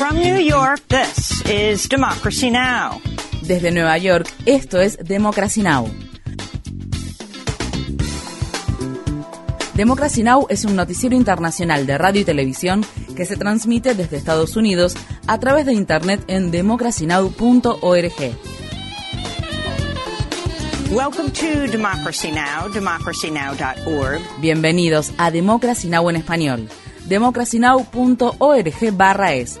From New York, this is Democracy Now! Desde Nueva York, esto es Democracy Now! Democracy Now! es un noticiero internacional de radio y televisión que se transmite desde Estados Unidos a través de Internet en democracynow.org. Welcome to Democracy Now!, democracynow.org. Bienvenidos a Democracy Now! en español, democracynow.org barra es,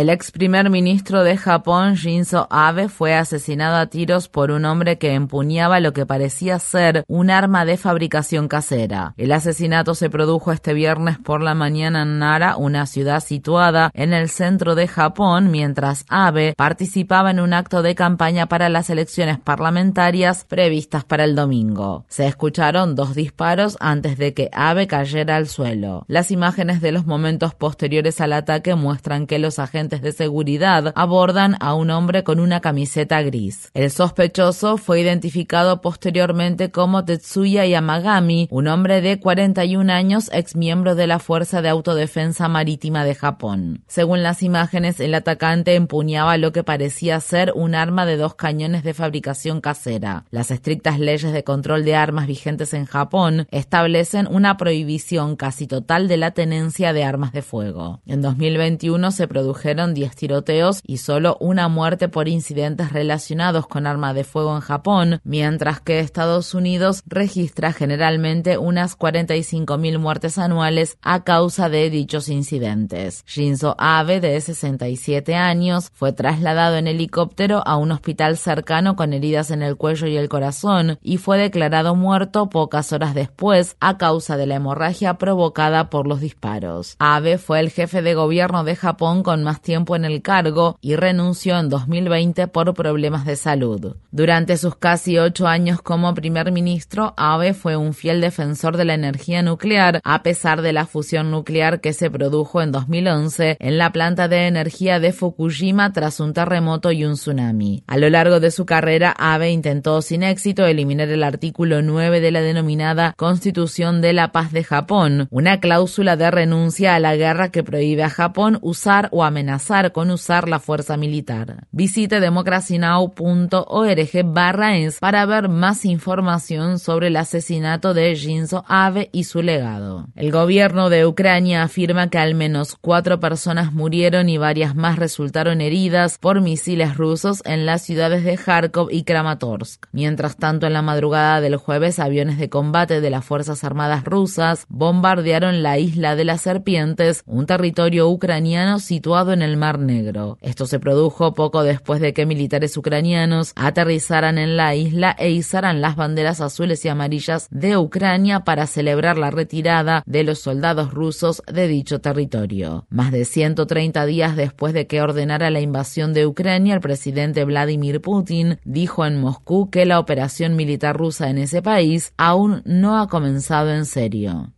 El ex primer ministro de Japón, Shinzo Abe, fue asesinado a tiros por un hombre que empuñaba lo que parecía ser un arma de fabricación casera. El asesinato se produjo este viernes por la mañana en Nara, una ciudad situada en el centro de Japón, mientras Abe participaba en un acto de campaña para las elecciones parlamentarias previstas para el domingo. Se escucharon dos disparos antes de que Abe cayera al suelo. Las imágenes de los momentos posteriores al ataque muestran que los agentes de seguridad abordan a un hombre con una camiseta gris. El sospechoso fue identificado posteriormente como Tetsuya Yamagami, un hombre de 41 años, ex miembro de la Fuerza de Autodefensa Marítima de Japón. Según las imágenes, el atacante empuñaba lo que parecía ser un arma de dos cañones de fabricación casera. Las estrictas leyes de control de armas vigentes en Japón establecen una prohibición casi total de la tenencia de armas de fuego. En 2021 se produjeron 10 tiroteos y solo una muerte por incidentes relacionados con arma de fuego en Japón, mientras que Estados Unidos registra generalmente unas 45.000 muertes anuales a causa de dichos incidentes. Shinzo Abe, de 67 años, fue trasladado en helicóptero a un hospital cercano con heridas en el cuello y el corazón y fue declarado muerto pocas horas después a causa de la hemorragia provocada por los disparos. Abe fue el jefe de gobierno de Japón con más tiempo en el cargo y renunció en 2020 por problemas de salud. Durante sus casi ocho años como primer ministro, Abe fue un fiel defensor de la energía nuclear, a pesar de la fusión nuclear que se produjo en 2011 en la planta de energía de Fukushima tras un terremoto y un tsunami. A lo largo de su carrera, Abe intentó sin éxito eliminar el artículo 9 de la denominada Constitución de la Paz de Japón, una cláusula de renuncia a la guerra que prohíbe a Japón usar o amenazar con usar la fuerza militar. Visite democracynow.org barra para ver más información sobre el asesinato de Shinzo Abe y su legado. El gobierno de Ucrania afirma que al menos cuatro personas murieron y varias más resultaron heridas por misiles rusos en las ciudades de Kharkov y Kramatorsk. Mientras tanto, en la madrugada del jueves, aviones de combate de las Fuerzas Armadas rusas bombardearon la isla de las Serpientes, un territorio ucraniano situado en el Mar Negro. Esto se produjo poco después de que militares ucranianos aterrizaran en la isla e izaran las banderas azules y amarillas de Ucrania para celebrar la retirada de los soldados rusos de dicho territorio. Más de 130 días después de que ordenara la invasión de Ucrania, el presidente Vladimir Putin dijo en Moscú que la operación militar rusa en ese país aún no ha comenzado en serio.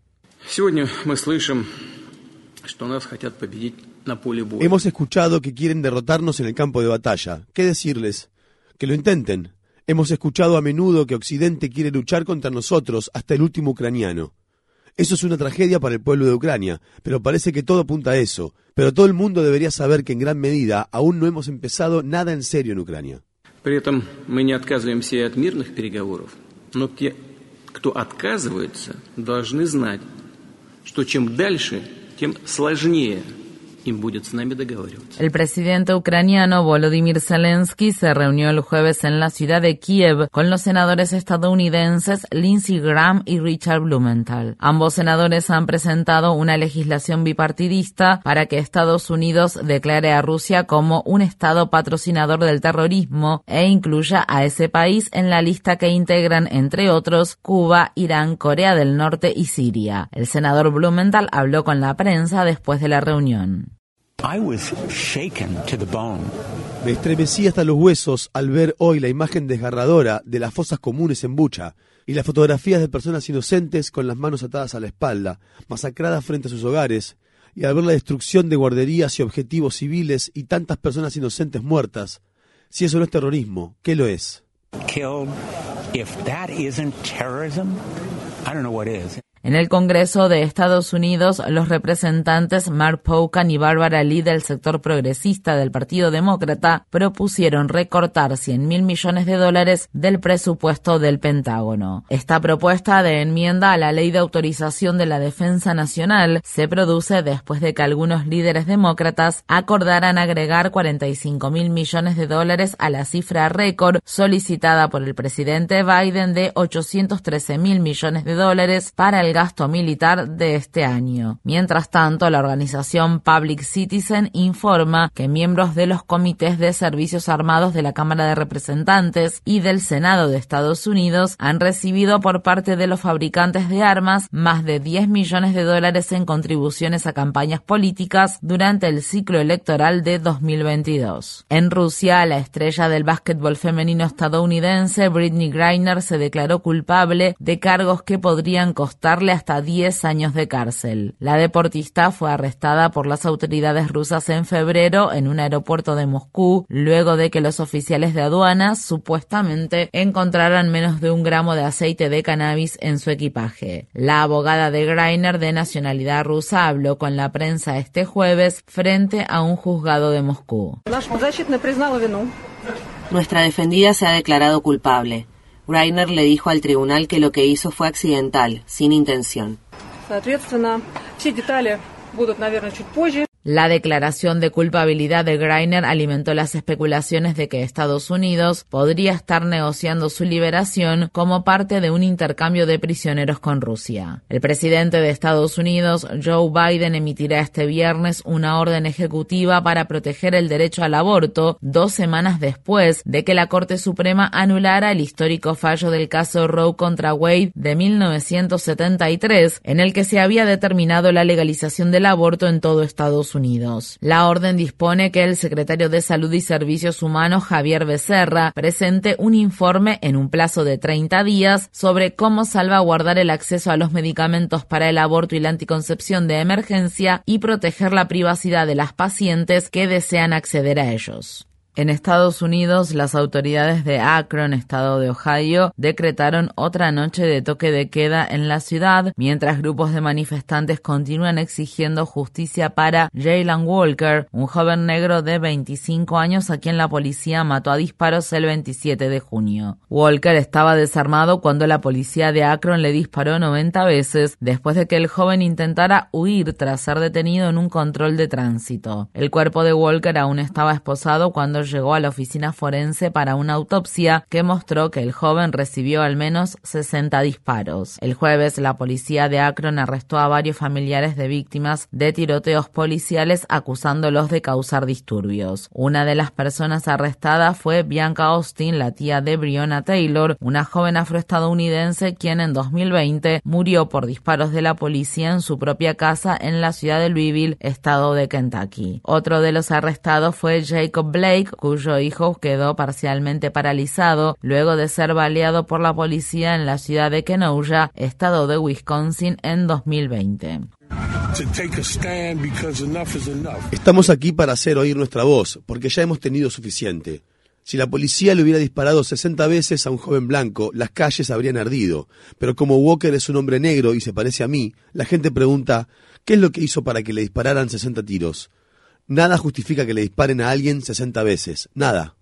Hemos escuchado que quieren derrotarnos en el campo de batalla. ¿Qué decirles? Que lo intenten. Hemos escuchado a menudo que Occidente quiere luchar contra nosotros hasta el último ucraniano. Eso es una tragedia para el pueblo de Ucrania, pero parece que todo apunta a eso. Pero todo el mundo debería saber que en gran medida aún no hemos empezado nada en serio en Ucrania. При этом мы не отказываемся и от мирных переговоров, но те, кто отказывается, должны знать, что чем дальше, тем сложнее el presidente ucraniano Volodymyr Zelensky se reunió el jueves en la ciudad de Kiev con los senadores estadounidenses Lindsey Graham y Richard Blumenthal. Ambos senadores han presentado una legislación bipartidista para que Estados Unidos declare a Rusia como un estado patrocinador del terrorismo e incluya a ese país en la lista que integran, entre otros, Cuba, Irán, Corea del Norte y Siria. El senador Blumenthal habló con la prensa después de la reunión. Me estremecí hasta los huesos al ver hoy la imagen desgarradora de las fosas comunes en Bucha y las fotografías de personas inocentes con las manos atadas a la espalda, masacradas frente a sus hogares, y al ver la destrucción de guarderías y objetivos civiles y tantas personas inocentes muertas. Si eso no es terrorismo, ¿qué lo es? En el Congreso de Estados Unidos, los representantes Mark Pocan y Barbara Lee del sector progresista del Partido Demócrata propusieron recortar 100 mil millones de dólares del presupuesto del Pentágono. Esta propuesta de enmienda a la Ley de Autorización de la Defensa Nacional se produce después de que algunos líderes demócratas acordaran agregar 45 mil millones de dólares a la cifra récord solicitada por el presidente Biden de 813 mil millones de dólares para el gasto militar de este año. Mientras tanto, la organización Public Citizen informa que miembros de los comités de servicios armados de la Cámara de Representantes y del Senado de Estados Unidos han recibido por parte de los fabricantes de armas más de 10 millones de dólares en contribuciones a campañas políticas durante el ciclo electoral de 2022. En Rusia, la estrella del básquetbol femenino estadounidense Britney Griner se declaró culpable de cargos que podrían costar hasta 10 años de cárcel. La deportista fue arrestada por las autoridades rusas en febrero en un aeropuerto de Moscú, luego de que los oficiales de aduanas supuestamente encontraran menos de un gramo de aceite de cannabis en su equipaje. La abogada de Greiner de nacionalidad rusa habló con la prensa este jueves frente a un juzgado de Moscú. Nuestra defendida se ha declarado culpable. Reiner le dijo al tribunal que lo que hizo fue accidental, sin intención. La declaración de culpabilidad de Greiner alimentó las especulaciones de que Estados Unidos podría estar negociando su liberación como parte de un intercambio de prisioneros con Rusia. El presidente de Estados Unidos, Joe Biden, emitirá este viernes una orden ejecutiva para proteger el derecho al aborto dos semanas después de que la Corte Suprema anulara el histórico fallo del caso Roe contra Wade de 1973, en el que se había determinado la legalización del aborto en todo Unidos. La orden dispone que el secretario de Salud y Servicios Humanos, Javier Becerra, presente un informe en un plazo de 30 días sobre cómo salvaguardar el acceso a los medicamentos para el aborto y la anticoncepción de emergencia y proteger la privacidad de las pacientes que desean acceder a ellos. En Estados Unidos, las autoridades de Akron, estado de Ohio, decretaron otra noche de toque de queda en la ciudad, mientras grupos de manifestantes continúan exigiendo justicia para Jalen Walker, un joven negro de 25 años a quien la policía mató a disparos el 27 de junio. Walker estaba desarmado cuando la policía de Akron le disparó 90 veces después de que el joven intentara huir tras ser detenido en un control de tránsito. El cuerpo de Walker aún estaba esposado cuando llegó a la oficina forense para una autopsia que mostró que el joven recibió al menos 60 disparos. El jueves, la policía de Akron arrestó a varios familiares de víctimas de tiroteos policiales acusándolos de causar disturbios. Una de las personas arrestadas fue Bianca Austin, la tía de Breonna Taylor, una joven afroestadounidense quien en 2020 murió por disparos de la policía en su propia casa en la ciudad de Louisville, estado de Kentucky. Otro de los arrestados fue Jacob Blake, cuyo hijo quedó parcialmente paralizado luego de ser baleado por la policía en la ciudad de Kenosha, estado de Wisconsin, en 2020. Estamos aquí para hacer oír nuestra voz, porque ya hemos tenido suficiente. Si la policía le hubiera disparado 60 veces a un joven blanco, las calles habrían ardido. Pero como Walker es un hombre negro y se parece a mí, la gente pregunta, ¿qué es lo que hizo para que le dispararan 60 tiros? Nada justifica que le disparen a alguien 60 veces. Nada.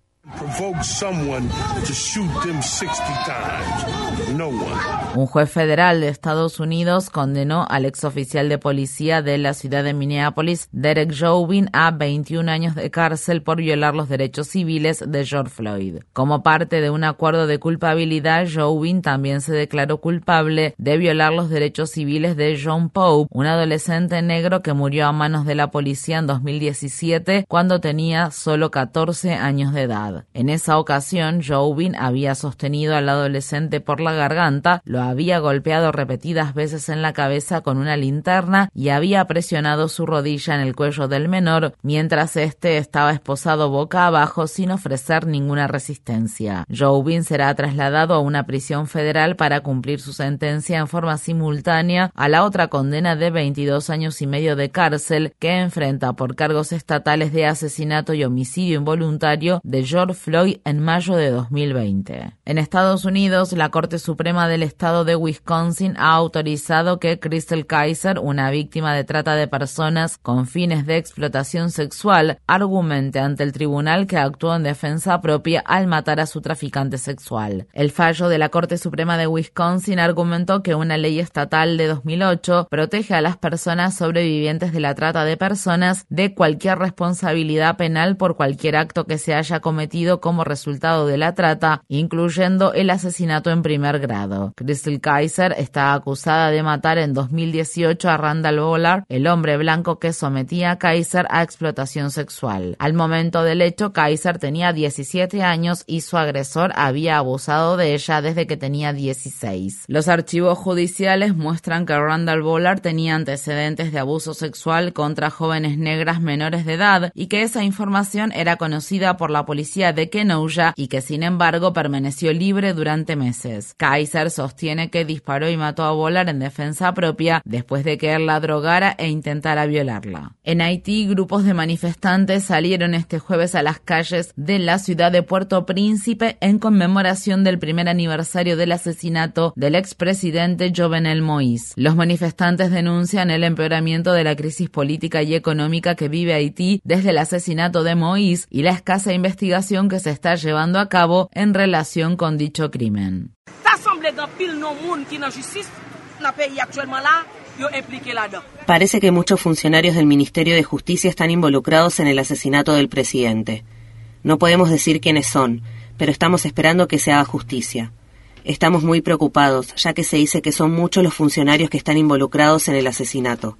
Un juez federal de Estados Unidos condenó al exoficial de policía de la ciudad de Minneapolis, Derek Chauvin, a 21 años de cárcel por violar los derechos civiles de George Floyd. Como parte de un acuerdo de culpabilidad, Chauvin también se declaró culpable de violar los derechos civiles de John Pope, un adolescente negro que murió a manos de la policía en 2017 cuando tenía solo 14 años de edad. En esa ocasión, Chauvin había sostenido al adolescente por la garganta, lo había golpeado repetidas veces en la cabeza con una linterna y había presionado su rodilla en el cuello del menor mientras éste estaba esposado boca abajo sin ofrecer ninguna resistencia. Jobin será trasladado a una prisión federal para cumplir su sentencia en forma simultánea a la otra condena de 22 años y medio de cárcel que enfrenta por cargos estatales de asesinato y homicidio involuntario de George Floyd en mayo de 2020. En Estados Unidos, la Corte Suprema del Estado de Wisconsin ha autorizado que Crystal Kaiser, una víctima de trata de personas con fines de explotación sexual, argumente ante el tribunal que actuó en defensa propia al matar a su traficante sexual. El fallo de la Corte Suprema de Wisconsin argumentó que una ley estatal de 2008 protege a las personas sobrevivientes de la trata de personas de cualquier responsabilidad penal por cualquier acto que se haya cometido como resultado de la trata, incluyendo el asesinato en primer grado. Crystal Kaiser está acusada de matar en 2018 a Randall Bollard, el hombre blanco que sometía a Kaiser a explotación sexual. Al momento del hecho, Kaiser tenía 17 años y su agresor había abusado de ella desde que tenía 16. Los archivos judiciales muestran que Randall Bollard tenía antecedentes de abuso sexual contra jóvenes negras menores de edad y que esa información era conocida por la policía de Kenosha y que sin embargo permaneció libre durante meses. Kaiser sostiene que disparó y mató a Bollard en defensa propia después de que él la drogara e intentara violarla. En Haití, grupos de manifestantes salieron este jueves a las calles de la ciudad de Puerto Príncipe en conmemoración del primer aniversario del asesinato del expresidente Jovenel Moïse. Los manifestantes denuncian el empeoramiento de la crisis política y económica que vive Haití desde el asesinato de Moïse y la escasa investigación que se está llevando a cabo en relación con dicho crimen. Parece que muchos funcionarios del Ministerio de Justicia están involucrados en el asesinato del presidente. No podemos decir quiénes son, pero estamos esperando que se haga justicia. Estamos muy preocupados, ya que se dice que son muchos los funcionarios que están involucrados en el asesinato.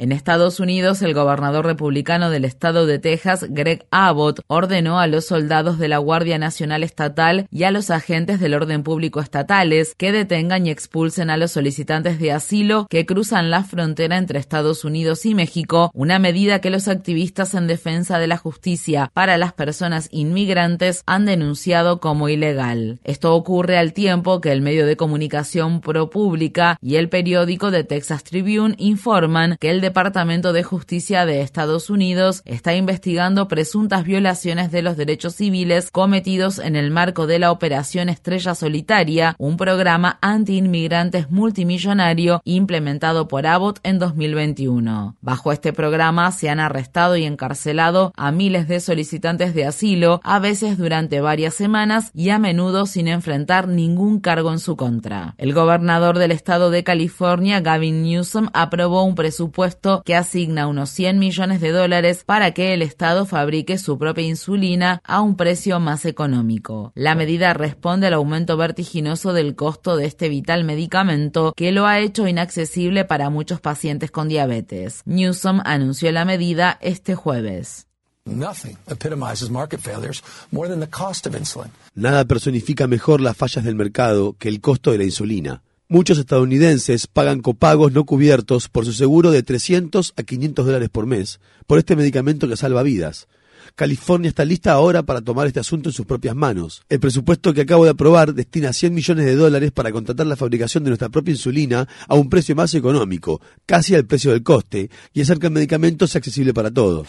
En Estados Unidos, el gobernador republicano del estado de Texas, Greg Abbott, ordenó a los soldados de la Guardia Nacional Estatal y a los agentes del orden público estatales que detengan y expulsen a los solicitantes de asilo que cruzan la frontera entre Estados Unidos y México, una medida que los activistas en defensa de la justicia para las personas inmigrantes han denunciado como ilegal. Esto ocurre al tiempo que el medio de comunicación ProPublica y el periódico de Texas Tribune informan que el Departamento de Justicia de Estados Unidos está investigando presuntas violaciones de los derechos civiles cometidos en el marco de la Operación Estrella Solitaria, un programa anti-inmigrantes multimillonario implementado por Abbott en 2021. Bajo este programa se han arrestado y encarcelado a miles de solicitantes de asilo, a veces durante varias semanas y a menudo sin enfrentar ningún cargo en su contra. El gobernador del estado de California, Gavin Newsom, aprobó un presupuesto que asigna unos 100 millones de dólares para que el Estado fabrique su propia insulina a un precio más económico. La medida responde al aumento vertiginoso del costo de este vital medicamento que lo ha hecho inaccesible para muchos pacientes con diabetes. Newsom anunció la medida este jueves. Nada personifica mejor las fallas del mercado que el costo de la insulina. Muchos estadounidenses pagan copagos no cubiertos por su seguro de 300 a 500 dólares por mes por este medicamento que salva vidas. California está lista ahora para tomar este asunto en sus propias manos. El presupuesto que acabo de aprobar destina 100 millones de dólares para contratar la fabricación de nuestra propia insulina a un precio más económico, casi al precio del coste, y hacer que el medicamento sea accesible para todos.